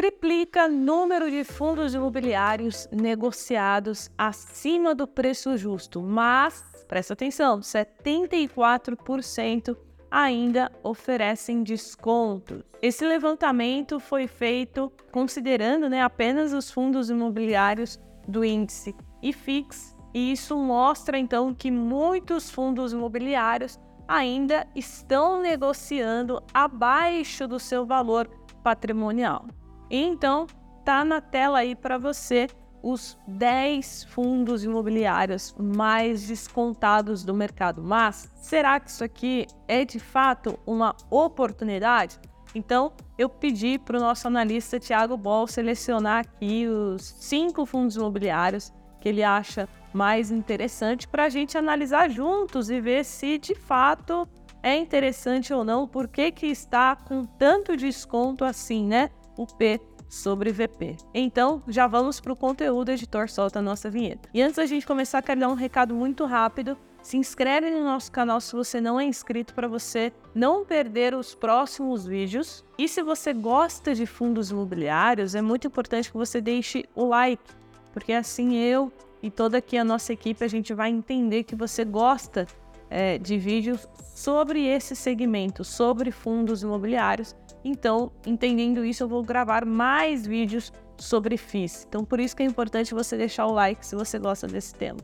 triplica número de fundos imobiliários negociados acima do preço justo, mas presta atenção, 74% ainda oferecem descontos. Esse levantamento foi feito considerando né, apenas os fundos imobiliários do índice IFIX, e isso mostra então que muitos fundos imobiliários ainda estão negociando abaixo do seu valor patrimonial. Então, tá na tela aí para você os 10 fundos imobiliários mais descontados do mercado. Mas será que isso aqui é de fato uma oportunidade? Então, eu pedi para o nosso analista Tiago Bol selecionar aqui os cinco fundos imobiliários que ele acha mais interessante para a gente analisar juntos e ver se de fato é interessante ou não, por que, que está com tanto desconto assim, né? O P sobre VP. Então, já vamos para o conteúdo, editor, solta a nossa vinheta. E antes da gente começar, quero dar um recado muito rápido. Se inscreve no nosso canal se você não é inscrito para você não perder os próximos vídeos. E se você gosta de fundos imobiliários, é muito importante que você deixe o like, porque assim eu e toda aqui a nossa equipe a gente vai entender que você gosta é, de vídeos sobre esse segmento, sobre fundos imobiliários. Então, entendendo isso, eu vou gravar mais vídeos sobre FIIs. Então, por isso que é importante você deixar o like se você gosta desse tema.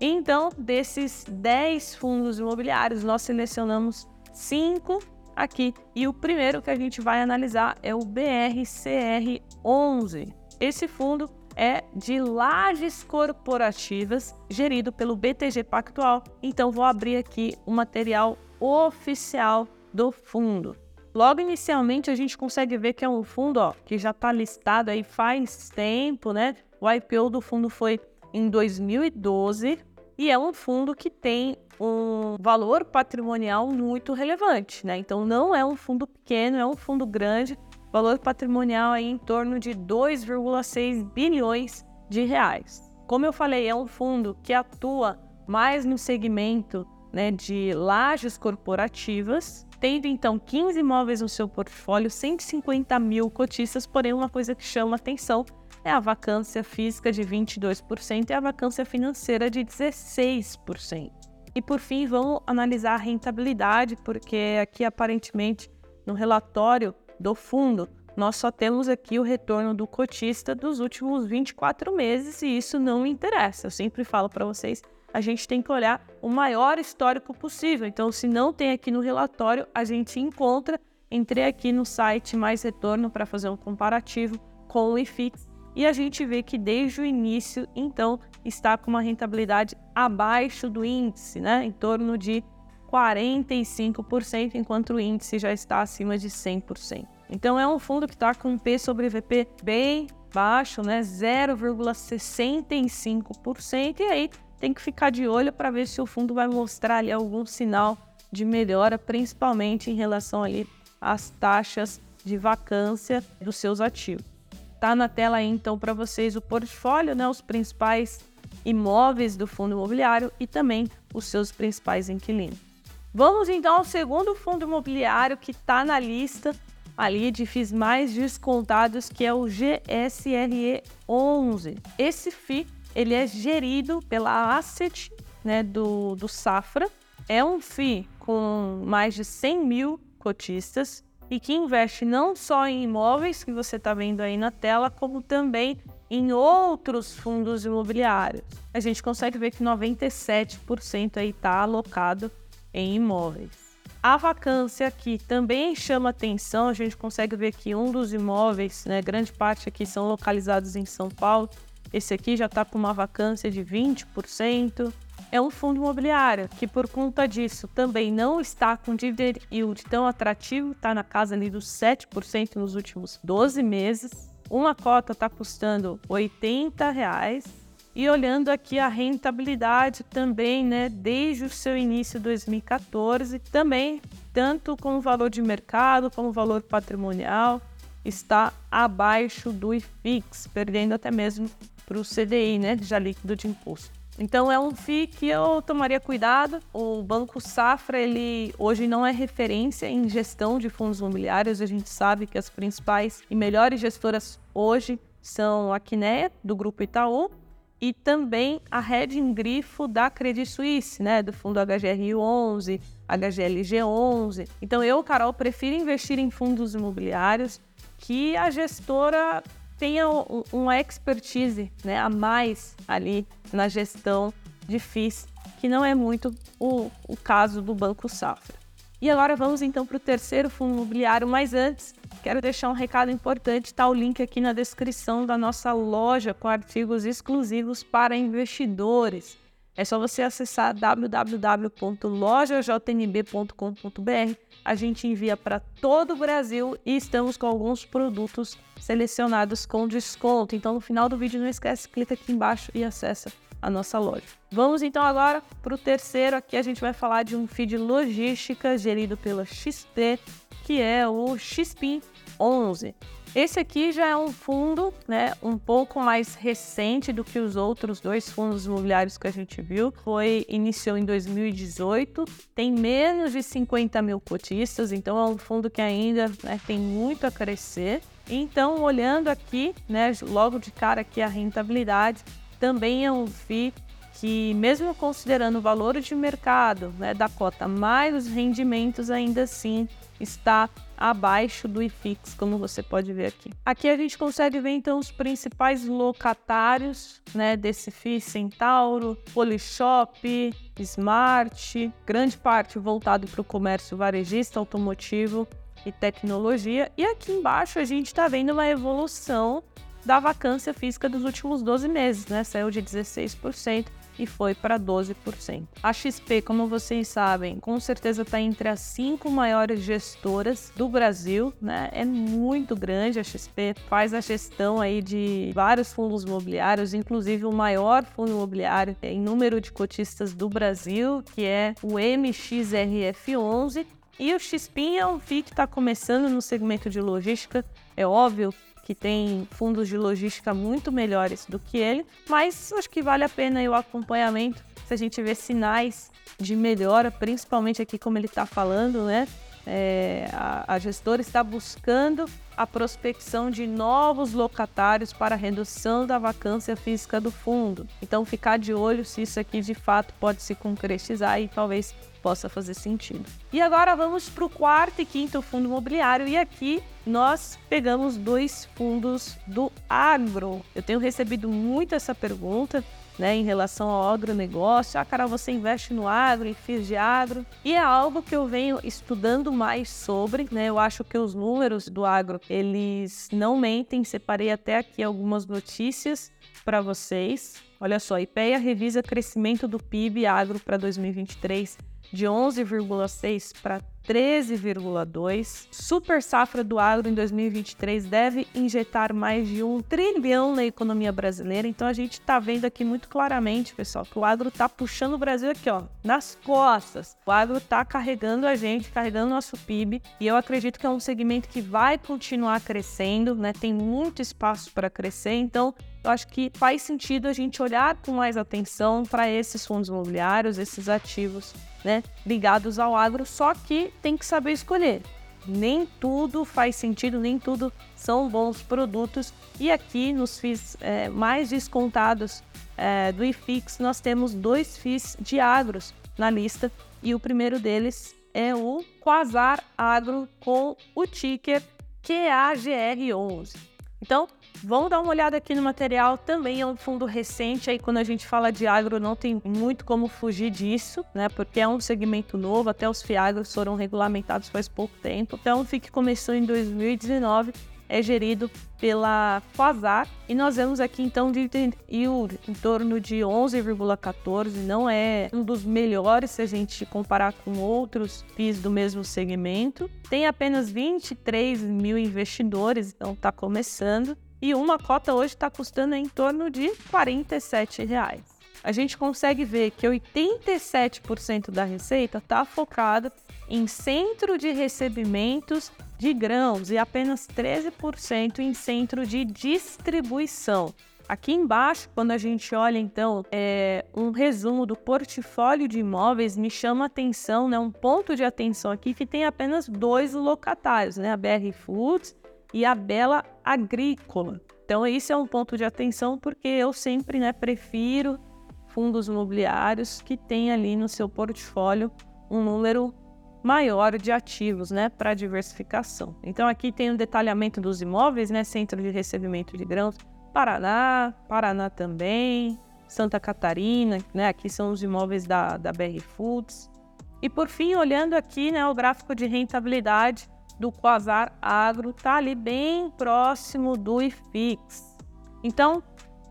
Então, desses 10 fundos imobiliários, nós selecionamos 5 aqui. E o primeiro que a gente vai analisar é o BRCR11. Esse fundo é de lajes corporativas, gerido pelo BTG Pactual. Então, vou abrir aqui o material oficial do fundo. Logo inicialmente a gente consegue ver que é um fundo ó, que já está listado aí faz tempo, né? O IPO do fundo foi em 2012 e é um fundo que tem um valor patrimonial muito relevante, né? Então não é um fundo pequeno, é um fundo grande valor patrimonial aí em torno de 2,6 bilhões de reais. Como eu falei, é um fundo que atua mais no segmento né, de lajes corporativas, tendo então 15 imóveis no seu portfólio, 150 mil cotistas, porém uma coisa que chama atenção é a vacância física de 22% e a vacância financeira de 16%. E por fim, vamos analisar a rentabilidade, porque aqui aparentemente no relatório do fundo, nós só temos aqui o retorno do cotista dos últimos 24 meses e isso não interessa. Eu sempre falo para vocês, a gente tem que olhar o maior histórico possível. Então, se não tem aqui no relatório, a gente encontra. Entrei aqui no site Mais Retorno para fazer um comparativo com o IFIX e a gente vê que desde o início, então, está com uma rentabilidade abaixo do índice, né? Em torno de 45%, enquanto o índice já está acima de 100%. Então é um fundo que está com um P sobre VP bem baixo, né? 0,65%. E aí tem que ficar de olho para ver se o fundo vai mostrar ali algum sinal de melhora, principalmente em relação ali às taxas de vacância dos seus ativos. Tá na tela aí então para vocês o portfólio, né? Os principais imóveis do fundo imobiliário e também os seus principais inquilinos. Vamos então ao segundo fundo imobiliário que está na lista ali de FIIs mais descontados, que é o GSRE 11. Esse FII ele é gerido pela Asset né, do, do Safra. É um FII com mais de 100 mil cotistas e que investe não só em imóveis que você está vendo aí na tela, como também em outros fundos imobiliários. A gente consegue ver que 97% aí está alocado em imóveis. A vacância aqui também chama atenção, a gente consegue ver que um dos imóveis, né, grande parte aqui são localizados em São Paulo, esse aqui já está com uma vacância de 20%. É um fundo imobiliário que, por conta disso, também não está com dividend yield tão atrativo, está na casa ali dos 7% nos últimos 12 meses. Uma cota está custando 80 reais e olhando aqui a rentabilidade também, né, desde o seu início 2014, também tanto como valor de mercado como valor patrimonial está abaixo do IFIX, perdendo até mesmo para o CDI, né, já líquido de imposto. Então é um FII que eu tomaria cuidado. O Banco Safra, ele hoje não é referência em gestão de fundos imobiliários. A gente sabe que as principais e melhores gestoras hoje são a Quinéia, do Grupo Itaú, e também a Reding Grifo da Credit Suisse, né, do fundo HGR11, HGLG11. Então eu, Carol, prefiro investir em fundos imobiliários que a gestora tenha uma expertise né, a mais ali na gestão de FIIs, que não é muito o, o caso do Banco Safra. E agora vamos então para o terceiro fundo imobiliário, mas antes quero deixar um recado importante, está o link aqui na descrição da nossa loja com artigos exclusivos para investidores. É só você acessar www.lojajnb.com.br. A gente envia para todo o Brasil e estamos com alguns produtos selecionados com desconto. Então, no final do vídeo, não esquece, clica aqui embaixo e acessa a nossa loja. Vamos então agora para o terceiro. Aqui a gente vai falar de um feed logística gerido pela XP, que é o XPIN 11. Esse aqui já é um fundo, né, um pouco mais recente do que os outros dois fundos imobiliários que a gente viu. Foi iniciou em 2018, tem menos de 50 mil cotistas, então é um fundo que ainda né, tem muito a crescer. Então, olhando aqui, né, logo de cara aqui a rentabilidade, também é um FII que, mesmo considerando o valor de mercado né, da cota mais os rendimentos, ainda assim está abaixo do IFIX, como você pode ver aqui. Aqui a gente consegue ver então os principais locatários né, desse FII, Centauro, Polishop, Smart, grande parte voltado para o comércio varejista, automotivo e tecnologia. E aqui embaixo a gente está vendo uma evolução da vacância física dos últimos 12 meses, né? Saiu de 16% e foi para 12%. A XP, como vocês sabem, com certeza está entre as cinco maiores gestoras do Brasil, né? É muito grande a XP, faz a gestão aí de vários fundos imobiliários, inclusive o maior fundo imobiliário em número de cotistas do Brasil, que é o MXRF11. E o XPIN é um FII que está começando no segmento de logística. É óbvio que tem fundos de logística muito melhores do que ele, mas acho que vale a pena o acompanhamento se a gente vê sinais de melhora, principalmente aqui como ele está falando, né? É, a, a gestora está buscando a prospecção de novos locatários para redução da vacância física do fundo. Então, ficar de olho se isso aqui de fato pode se concretizar e talvez possa fazer sentido. E agora vamos para o quarto e quinto fundo imobiliário e aqui nós pegamos dois fundos do agro. Eu tenho recebido muito essa pergunta. Né, em relação ao agronegócio, ah, Carol, você investe no agro, em FIIs de agro, e é algo que eu venho estudando mais sobre, né, eu acho que os números do agro, eles não mentem, separei até aqui algumas notícias para vocês. Olha só, IPEA revisa crescimento do PIB agro para 2023 de 11,6 para 13,2. Super safra do agro em 2023 deve injetar mais de um trilhão na economia brasileira. Então a gente está vendo aqui muito claramente, pessoal, que o agro está puxando o Brasil aqui, ó, nas costas. O agro está carregando a gente, carregando nosso PIB. E eu acredito que é um segmento que vai continuar crescendo, né? Tem muito espaço para crescer. Então eu acho que faz sentido a gente olhar com mais atenção para esses fundos imobiliários, esses ativos né, ligados ao agro, só que tem que saber escolher. Nem tudo faz sentido, nem tudo são bons produtos. E aqui nos FIIs é, mais descontados é, do IFIX, nós temos dois FIIs de agros na lista. E o primeiro deles é o Quasar Agro com o ticker QAGR11. Então, Vamos dar uma olhada aqui no material, também é um fundo recente, aí quando a gente fala de agro não tem muito como fugir disso, né? Porque é um segmento novo, até os FIAGROS foram regulamentados faz pouco tempo. Então, o FIC começou em 2019 é gerido pela Quasar e nós vemos aqui então de yield em torno de 11,14, não é um dos melhores se a gente comparar com outros FIIs do mesmo segmento. Tem apenas 23 mil investidores, então está começando e uma cota hoje está custando em torno de 47 reais. A gente consegue ver que 87% da receita está focada em centro de recebimentos de grãos e apenas 13% em centro de distribuição. Aqui embaixo, quando a gente olha então é, um resumo do portfólio de imóveis, me chama atenção, né, um ponto de atenção aqui que tem apenas dois locatários, né, a BR Foods e a Bela Agrícola. Então, isso é um ponto de atenção porque eu sempre né, prefiro fundos imobiliários que têm ali no seu portfólio um número maior de ativos, né, para diversificação. Então aqui tem o um detalhamento dos imóveis, né, centro de recebimento de grãos, Paraná, Paraná também, Santa Catarina, né, aqui são os imóveis da, da BR Foods. E por fim, olhando aqui, né, o gráfico de rentabilidade do Quasar Agro tá ali bem próximo do IFIX. Então,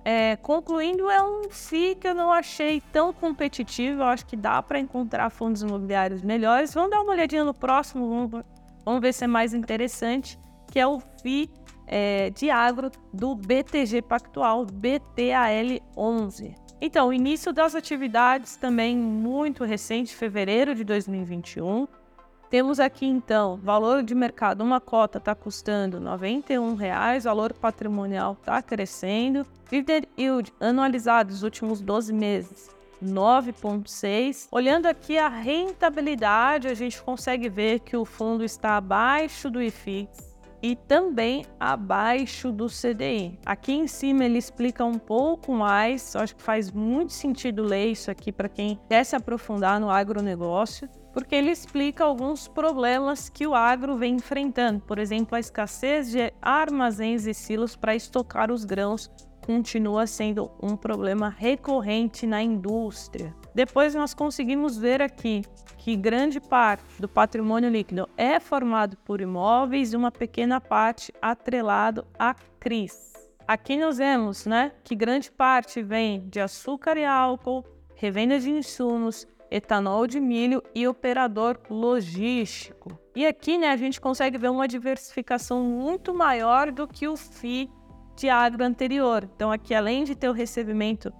é, concluindo, é um FI que eu não achei tão competitivo. Eu acho que dá para encontrar fundos imobiliários melhores. Vamos dar uma olhadinha no próximo, vamos, vamos ver se é mais interessante, que é o FI é, de agro do BTG Pactual, BTAL11. Então, início das atividades também muito recente, fevereiro de 2021. Temos aqui então, valor de mercado, uma cota está custando R$ 91,00, valor patrimonial está crescendo. Dividend yield anualizado nos últimos 12 meses, 9,6. Olhando aqui a rentabilidade, a gente consegue ver que o fundo está abaixo do IFIX e também abaixo do CDI. Aqui em cima ele explica um pouco mais, acho que faz muito sentido ler isso aqui para quem quer se aprofundar no agronegócio porque ele explica alguns problemas que o agro vem enfrentando. Por exemplo, a escassez de armazéns e silos para estocar os grãos continua sendo um problema recorrente na indústria. Depois nós conseguimos ver aqui que grande parte do patrimônio líquido é formado por imóveis e uma pequena parte atrelado a CRIs. Aqui nós vemos né, que grande parte vem de açúcar e álcool, revenda de insumos, etanol de milho e operador logístico. E aqui né, a gente consegue ver uma diversificação muito maior do que o FI de agro anterior. Então, aqui, além de ter o recebimento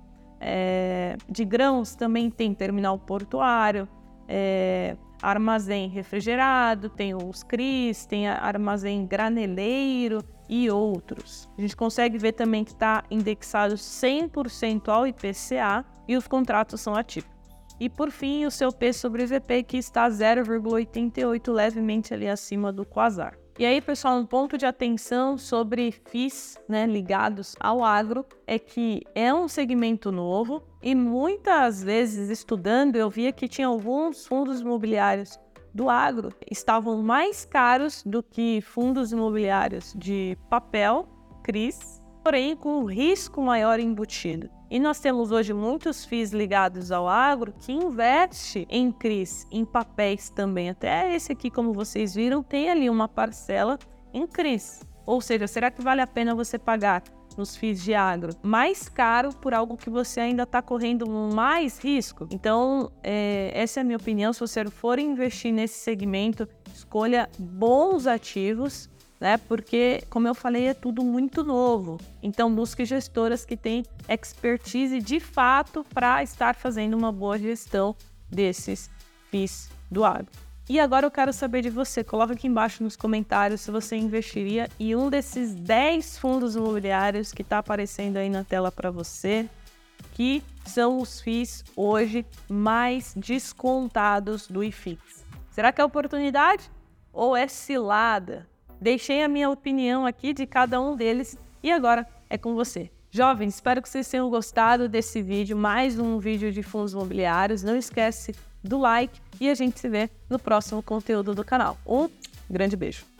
é, de grãos, também tem terminal portuário, é, armazém refrigerado, tem os CRIs, tem armazém graneleiro e outros. A gente consegue ver também que está indexado 100% ao IPCA e os contratos são atípicos. E por fim, o seu P sobre VP, que está 0,88, levemente ali acima do Quasar. E aí, pessoal, um ponto de atenção sobre FIIs né, ligados ao agro é que é um segmento novo e muitas vezes estudando eu via que tinha alguns fundos imobiliários do agro estavam mais caros do que fundos imobiliários de papel, CRIs, porém com risco maior embutido. E nós temos hoje muitos FIIs ligados ao agro que investe em CRIs, em papéis também. Até esse aqui, como vocês viram, tem ali uma parcela em CRIs. Ou seja, será que vale a pena você pagar nos FIIs de agro mais caro por algo que você ainda está correndo mais risco? Então, é, essa é a minha opinião. Se você for investir nesse segmento, escolha bons ativos né? Porque, como eu falei, é tudo muito novo. Então, busque gestoras que têm expertise de fato para estar fazendo uma boa gestão desses FIIs do agro. E agora eu quero saber de você. Coloca aqui embaixo nos comentários se você investiria em um desses 10 fundos imobiliários que está aparecendo aí na tela para você, que são os FIIs hoje mais descontados do IFIX. Será que é oportunidade ou é cilada? Deixei a minha opinião aqui de cada um deles e agora é com você. Jovens, espero que vocês tenham gostado desse vídeo, mais um vídeo de fundos imobiliários. Não esquece do like e a gente se vê no próximo conteúdo do canal. Um grande beijo!